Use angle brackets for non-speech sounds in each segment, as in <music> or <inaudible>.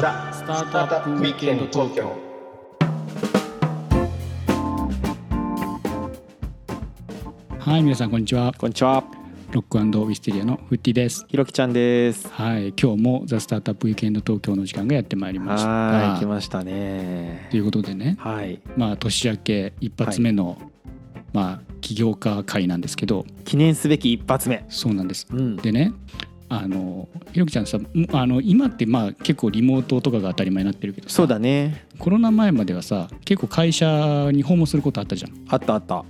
ザ・スタートアップウィークエンド東京はい皆さんこんにちは。こんにちは、ロックウィステリアのフッティです。ひろきちゃんです。はい今日もザ・スタートアップウィークエンド東京の時間がやってまいりました。はい、来ましたね。と。いうことでね。はい、まあ年明け一発目の、まあ起業家会なんですけど。記念すべき一発目。そうなんです。うん、でねあのひろきちゃんさもあの今ってまあ結構リモートとかが当たり前になってるけどさそうだね。コロナ前まではさ結構会社に訪問することあったじゃんあったあった。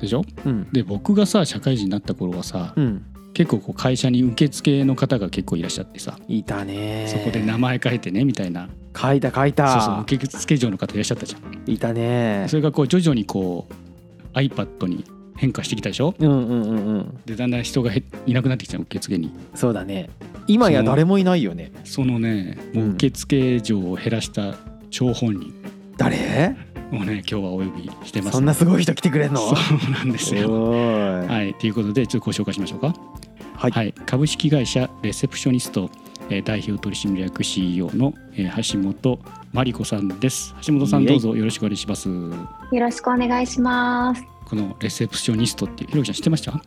でしょ？うん、で僕がさ社会人になった頃はさ、うん、結構こう会社に受付の方が結構いらっしゃってさ、いたね。そこで名前書いてねみたいな書いた書いそうそうた。受付嬢の方いらっしゃったじゃんいたねそ。れがこう徐々にこう iPad に変化してきたでしょ？うんうんうんうん。でだんだん人がへいなくなってきた受付にそうだね。今や誰もいないよね。そのねもう受付嬢を減らした張本人誰？をね今日はお呼びしてますそんなすごい人来てくれんの？そうなんですよい。はいということでちょっとご紹介しましょうかはい。はい、株式会社レセプショニスト、えー代表取締役 CEO の、えー橋本真理子さんです橋本さんイエイどうぞよろしくお願いしますよろしくお願いします。このレセプショニストってひろきちゃん知ってました？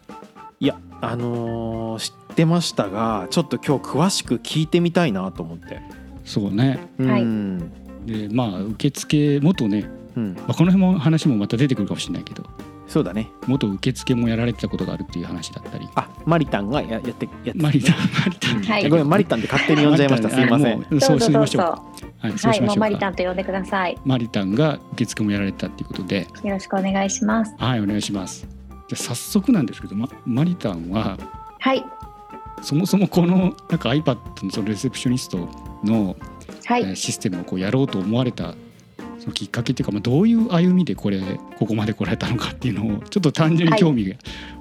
いや、あのー知ってましたが、ちょっと今日詳しく聞いてみたいなと思って。そうねはいうん。でまあ受付元ね、うん。まあ、この辺も話もまた出てくるかもしれないけどそうだね。元受付もやられてたことがあるっていう話だったりあ、マリタンがややってやってマリタンマリタン、はい。ごめんマリタンって勝手に呼んじゃいました。すいません。そうしましょう。はい、そうはい、もうマリしましょうか。タンと呼んでください。よマリタンが受付もやられてたっていうことで。ろしくお願いします。はいお願いします。じゃあ早速なんですけど、ま、マリタンははい、そもそもこのなんか iPad のそのレセプショニストの、はい、えーシステムをこうやろうと思われたそのきっかけっていうか、まあ、どういう歩みでこれここまで来られたのかっていうのをちょっと単純に興味が、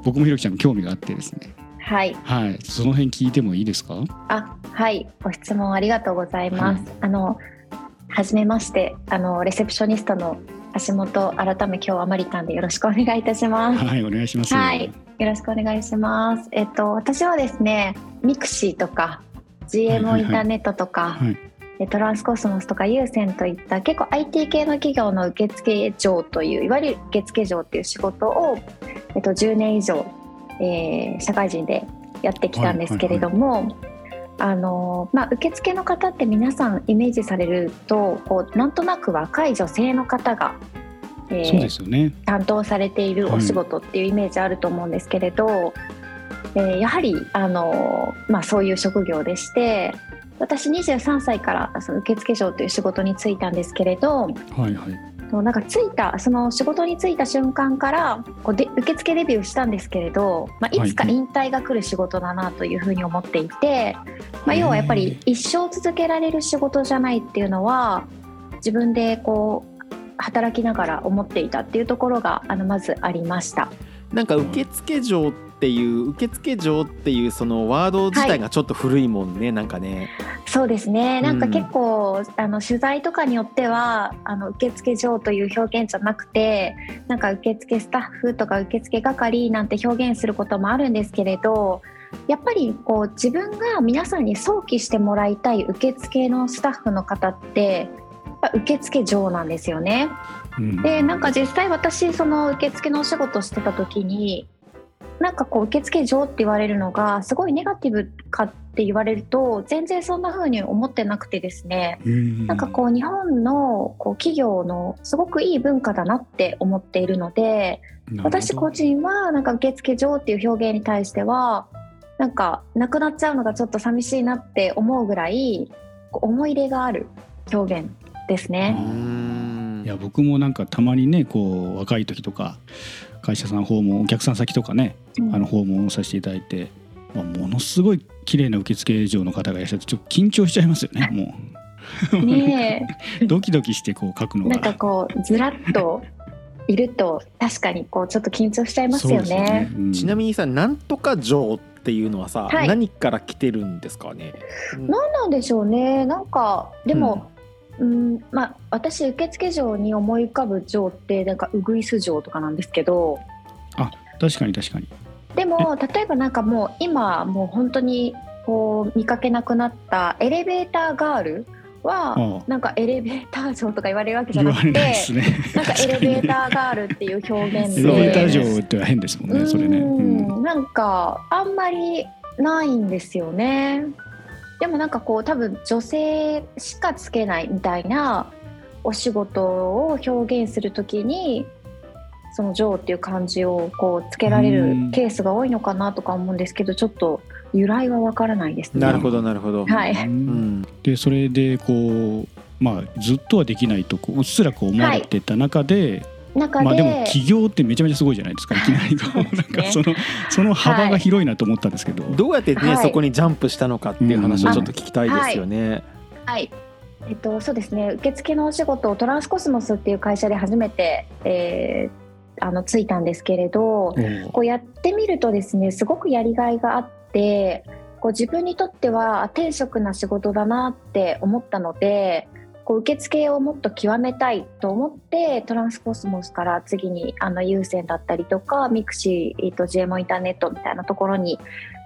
僕もひろきちゃんも興味があってですね。はい、はい。その辺聞いてもいいですか？あ、はい、ご質問ありがとうございます。あの、はじめまして、あの RECEPTIONIST の橋本改め今日はまりたんでよろしくお願いいたします。はいお願いします。はい。よろしくお願いします。えっと私はですね、 mixi とか GMO インターネットとか、はい。えトランスコスモスとか USEN といった結構 IT 系の企業の受付嬢といういわゆる受付嬢っていう仕事を、えっと、10年以上、えー社会人でやってきたんですけれども、あのまあ、受付の方って皆さんイメージされるとこうなんとなく若い女性の方が、えーそうですよね。担当されているお仕事っていうイメージあると思うんですけれど、えーやはりあの、まあ、そういう職業でして私23歳からその受付嬢という仕事に就いたんですけれどはいはいそうなんか着いたその仕事に就いた瞬間からこうで受付デビューしたんですけれど、まあ、いつか引退が来る仕事だなというふうに思っていて、まあ、要はやっぱり一生続けられる仕事じゃないっていうのは自分でこう働きながら思っていたっていうところがあのまずありました。なんか受付嬢っていう受付嬢っていうそのワード自体がちょっと古いもんね、なんかね。そうですねなんかうん結構、あの取材とかによってはあの受付嬢という表現じゃなくてなんか受付スタッフとか受付係なんて表現することもあるんですけれどやっぱりこう自分が皆さんに想起してもらいたい受付のスタッフの方ってやっぱ受付嬢なんですよね。うんでなんか実際私その受付のお仕事してた時になんかこう受付嬢って言われるのがすごいネガティブかって言われると全然そんな風に思ってなくてですね。うん。なんかこう日本のこう企業のすごくいい文化だなって思っているので私個人はなんか受付嬢っていう表現に対してはなんかなくなっちゃうのがちょっと寂しいなって思うぐらい思い入れがある表現ですうね。んいや僕もなんかたまにねこう若い時とか会社さん訪問お客さん先とかねあの訪問をさせていただいて、まあ、ものすごい綺麗な受付嬢の方がいらっしゃってちょっと緊張しちゃいますよねもねえ。う <laughs> ドキドキしてこう書くのが。なんかこうずらっといると確かにこうちょっと緊張しちゃいますよそうね。ですうん。ちなみにさなんとか嬢っていうのはさ、はい。何から来てるんですかね。何なんでしょうね。なんかでも、うんまあ私受付嬢に思い浮かぶ嬢ってなんかウグイス嬢とかなんですけど確かに確かにでも例えばなんかもう今もう本当にこう見かけなくなったエレベーターガールはああなんかエレベーター嬢とか言われるわけじゃなくてないですね。なんかエレベーターガールっていう表現でエレベーター上っては変ですもんね。それね。うんうんなんかあんまりないんですよね。でもなんかこう多分女性しかつけないみたいなお仕事を表現するときにその「女王」っていう漢字をこうつけられるうんケースが多いのかなとか思うんですけどちょっと由来はわからないですね。なるほどなるほど。はいうんでそれでこうまあずっとはできないとこううっすらこう思われてた中で、中で,、まあでも起業ってめちゃめちゃすごいじゃないですかい。きなりこう <laughs> なんかそのその幅が広いなと思ったんですけど、どうやってね、はいそこにジャンプしたのかっていう話をちょっと聞きたいですよね。はい。えっと、そうですね。受付のお仕事をトランスコスモスっていう会社で初めて、えーあのついたんですけれどおう。こうやってみるとですねすごくやりがいがあってこう自分にとってはあ天職な仕事だなって思ったのでこう受付をもっと極めたいと思ってトランスコスモスから次にあの USEN だったりとか mixi、えっと GMO インターネットみたいなところに、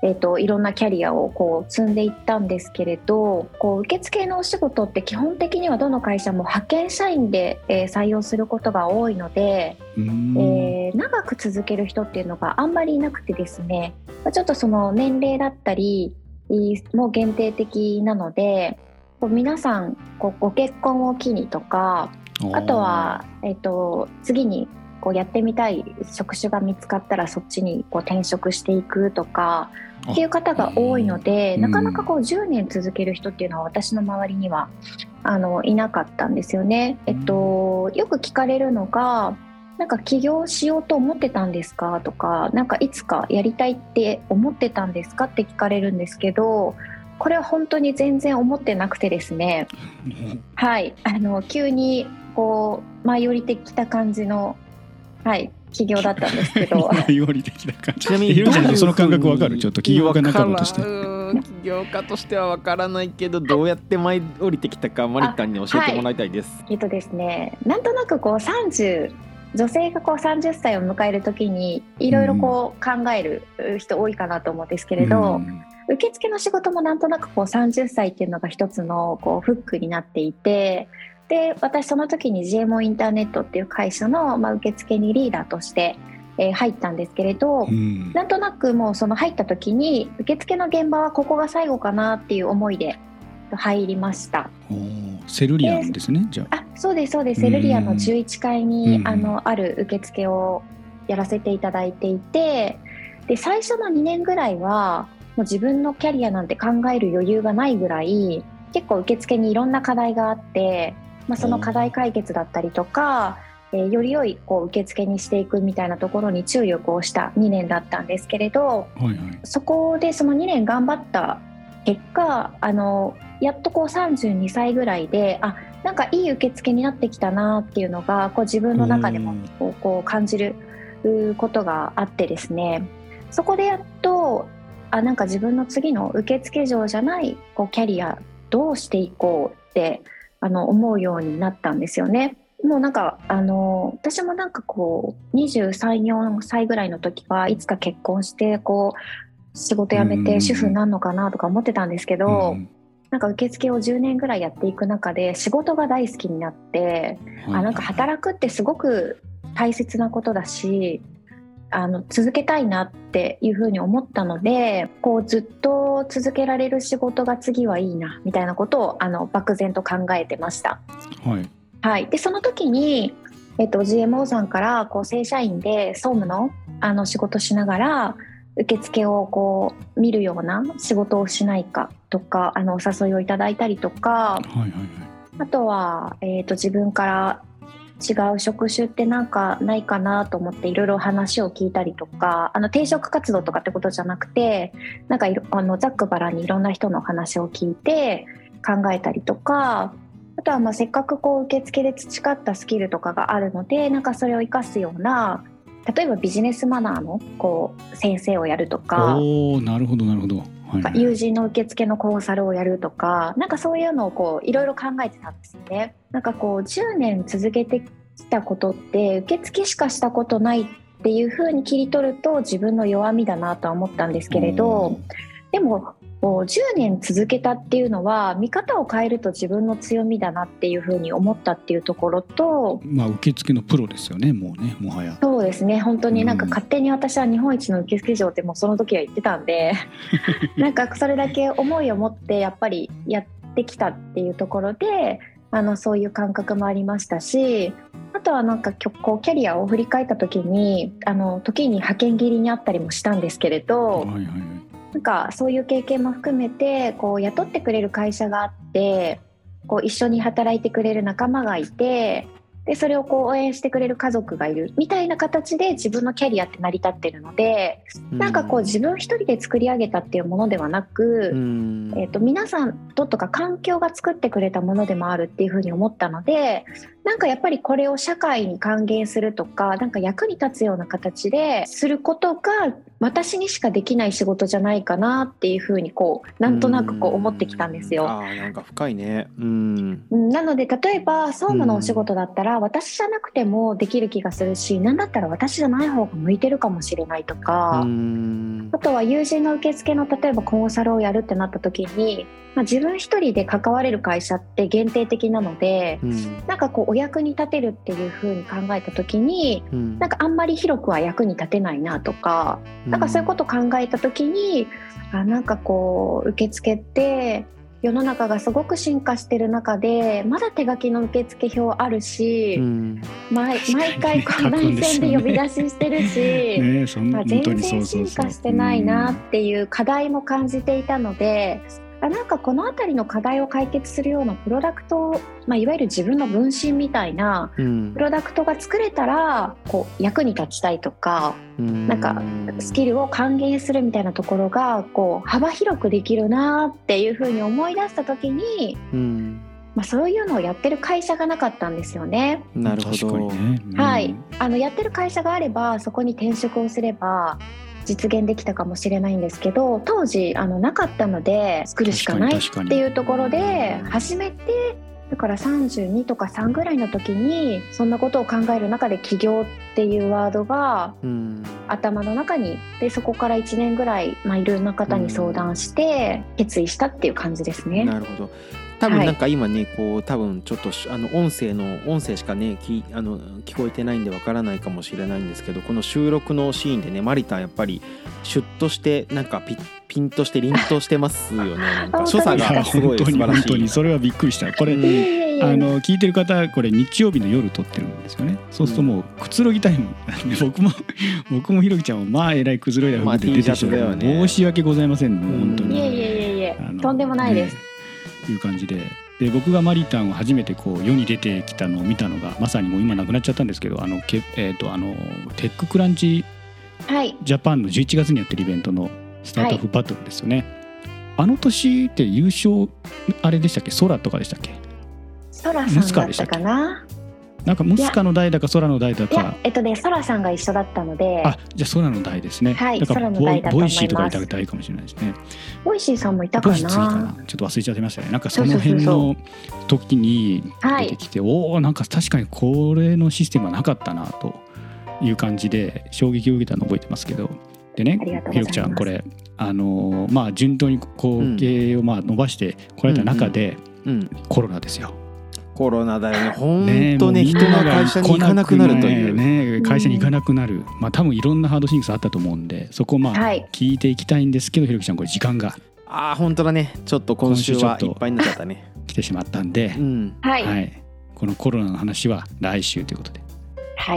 えっといろんなキャリアをこう積んでいったんですけれどこう受付のお仕事って基本的にはどの会社も派遣社員で、えー採用することが多いので、うん。えー長く続ける人っていうのがあんまりいなくてですね。まあちょっとその年齢だったりもう限定的なのでこう皆さんこうご結婚を機にとかあとは、えっと次にこうやってみたい職種が見つかったらそっちにこう転職していくとかあっていう方が多いのでうん。なかなかこう10年続ける人っていうのは私の周りにはあのいなかったんですよね。えっと、よく聞かれるのがなんか起業しようと思ってたんですかとかなんかいつかやりたいって思ってたんですかって聞かれるんですけどこれは本当に全然思ってなくてですね。はい。あの急にこう舞い降りてきた感じのはい起業だったんですけど。舞い降りてきた感じ。ちなみにひろみさんその感覚わかる？ちょっと起業家仲間として。起業家としてはわからないけどどうやって舞い降りてきたかマリタンに教えてもらいたいです。えっとですねなんとなくこう30女性がこう30歳を迎える時にいろいろこう考える人多いかなと思うんですけれど、うん受付の仕事もなんとなくこう30歳っていうのが一つのこうフックになっていてで私その時に GMO インターネットっていう会社の、まあ、受付にリーダーとして、えー入ったんですけれど、うんなんとなくもうその入った時に受付の現場はここが最後かなっていう思いで入りました。セルリアンですねじゃあ。あそうですそうですセルリアの11階に、うんあのある受付をやらせていただいていてで最初の2年ぐらいはもう自分のキャリアなんて考える余裕がないぐらい結構受付にいろんな課題があって、まあ、その課題解決だったりとか、えーより良いこう受付にしていくみたいなところに注力をした2年だったんですけれどはいはい。そこでその2年頑張った結果あのやっとこう32歳ぐらいであなんかいい受付になってきたなっていうのがこう自分の中でもうんこう感じるうことがあってですねそこでやっとあなんか自分の次の受付嬢じゃないこうキャリアどうしていこうってあの思うようになったんですよね。もうなんかあの私もなんかこう234歳ぐらいの時はいつか結婚してこう仕事辞めうん。て主婦になるのかなとか思ってたんですけど、うん。なんか受付を10年ぐらいやっていく中で仕事が大好きになって、あなんか働くってすごく大切なことだしあの続けたいなっていうふうに思ったのでこうずっと続けられる仕事が次はいいなみたいなことをあの漠然と考えてました。はい。はい、でその時に、えっと、GMO さんからこう正社員で総務のあの仕事しながら受付をこう見るような仕事をしないかとかあのお誘いをいただいたりとかはいはいはい。あとは、えっと自分から違う職種ってなんかないかなと思っていろいろ話を聞いたりとかあの転職活動とかってことじゃなくてなんかあのざっくばらにいろんな人の話を聞いて考えたりとかあとはまあせっかくこう受付で培ったスキルとかがあるのでなんかそれを生かすような例えばビジネスマナーのこう先生をやるとか。おなるほどなるほど。はいはい友人の受付のコンサルをやるとかなんかそういうのをこういろいろ考えてたんですよね。なんかこう10年続けてきたことって受付しかしたことないっていうふうに切り取ると自分の弱みだなとは思ったんですけれどでもこう10年続けたっていうのは見方を変えると自分の強みだなっていうふうに思ったっていうところとまあ受付のプロですよねもうねもはや。そうですね。本当になんかうん勝手に私は日本一の受付嬢ってもうその時は言ってたんで <laughs> なんかそれだけ思いを持ってやっぱりやってきたっていうところであのそういう感覚もありましたしあとはなんかこうキャリアを振り返った時にあの時に派遣切りにあったりもしたんですけれど、はいはいはいなんかそういう経験も含めてこう雇ってくれる会社があってこう一緒に働いてくれる仲間がいてでそれをこう応援してくれる家族がいるみたいな形で自分のキャリアって成り立ってるので、なんかこう自分一人で作り上げたっていうものではなく、うん。えー、と皆さんととか環境が作ってくれたものでもあるっていうふうに思ったのでなんかやっぱりこれを社会に還元するとかなんか役に立つような形ですることが私にしかできない仕事じゃないかなっていうふうにこうなんとなくこう思ってきたんですよ。あーなんか深いね。うん。うん。なので例えば総務のお仕事だったら私じゃなくてもできる気がするし何だったら私じゃない方が向いてるかもしれないとか。うん。あとは友人の受付の例えばコンサルをやるってなった時に、まあ、自分一人で関われる会社って限定的なのでうん。なんかこうお役に立てるっていう風に考えた時にうん。なんかあんまり広くは役に立てないなとかなんかそういうことを考えた時にあなんかこう受付って世の中がすごく進化してる中でまだ手書きの受付表あるし、うん。毎毎回こう書くん内で呼び出ししてるし。<laughs> 全然進化してないなっていう課題も感じていたので、あなんかこの辺りの課題を解決するようなプロダクト、まあ、いわゆる自分の分身みたいなうん。プロダクトが作れたらこう役に立ちたいとかなんかスキルを還元するみたいなところがこう幅広くできるなっていうふうに思い出した時に、うん。まあ、そういうのをやってる会社がなかったんですよね。なるほど。ね、うん。はい、あのやってる会社があればそこに転職をすれば実現できたかもしれないんですけど当時あのなかったので作るしかないっていうところで始めてだから32とか3ぐらいの時にそんなことを考える中で起業っていうワードがうん。頭の中にでそこから1年ぐらい、まあ、いろんな方に相談して決意したっていう感じですね。なるほど多分なんか今ね、こう多分ちょっとしあの音声の音声しかねきあの聞こえてないんでわからないかもしれないんですけどこの収録のシーンでねマリタンやっぱりシュッとしてなんかピッピンとして凛としてますよね。なんか所作がすごい素本当に本晴らしい。当にそれはびっくりした。これ、うんいえいえいえあの聞いてる方これ日曜日の夜撮ってるんですよね。そうするともうくつろぎタイム僕も <laughs> 僕もひろきちゃんもまあえらいくつろいだまあ服で出てき T シャツだよね。申し訳ございません。もう本当に。いえいえいえいえとんでもないです。ねいう感じで。で僕がマリタンを初めてこう世に出てきたのを見たのがまさにもう今なくなっちゃったんですけどあのけ、えー、とあのテッククランチはい。ジャパンの11月にやってるイベントのスタートアップバトルですよね、あの年って優勝あれでしたっけ？空とかでしたっけ？ソラさんだったかな？なんかムスカの代だか空の代だか、えっとね、ソラさんが一緒だったので、あじゃあ空の代ですね、はいだから空のボイ代だと思います。ボイシーとかいただいかもしれないですね。ボイシーさんもいたかボイシー次かな？なちょっと忘れちゃってましたね。なんかその辺の時にはい。出てきて、おおなんか確かにこれのシステムはなかったなという感じで衝撃を受けたのを覚えてますけど。でねひろきちゃんこれあのーまあ順当にこうをまあ伸ばしてこられた中で、うん。コロナですよ。コロナだよね。本ね当ねもうみん人がな会社に行かなくなるという、ねね。会社に行かなくなる、まあ多分いろんなハードシンクスあったと思うんでそこをまあはい。聞いていきたいんですけどひろきちゃんこれ時間が。ああ本当だね。ちょっと今週は今週ちょっといっぱいになっちゃったね。来てしまったんでう、ん。はい。はい。はい、このコロナの話は来週ということで、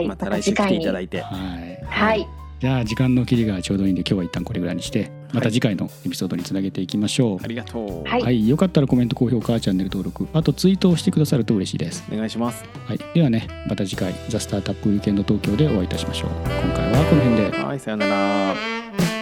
また来週来ていただいて。はい、はい。じゃあ時間の切りがちょうどいいんで今日は一旦これぐらいにしてまた次回のエピソードにつなげていきましょう。ありがとう、はいはい、よかったらコメント、高評価、チャンネル登録、あとツイートをしてくださると嬉しいです。お願いしますはい、ではね、また次回、ザ・スタートアップウィーケンド東京でお会いいたしましょう。今回はこの辺で。はいさよなら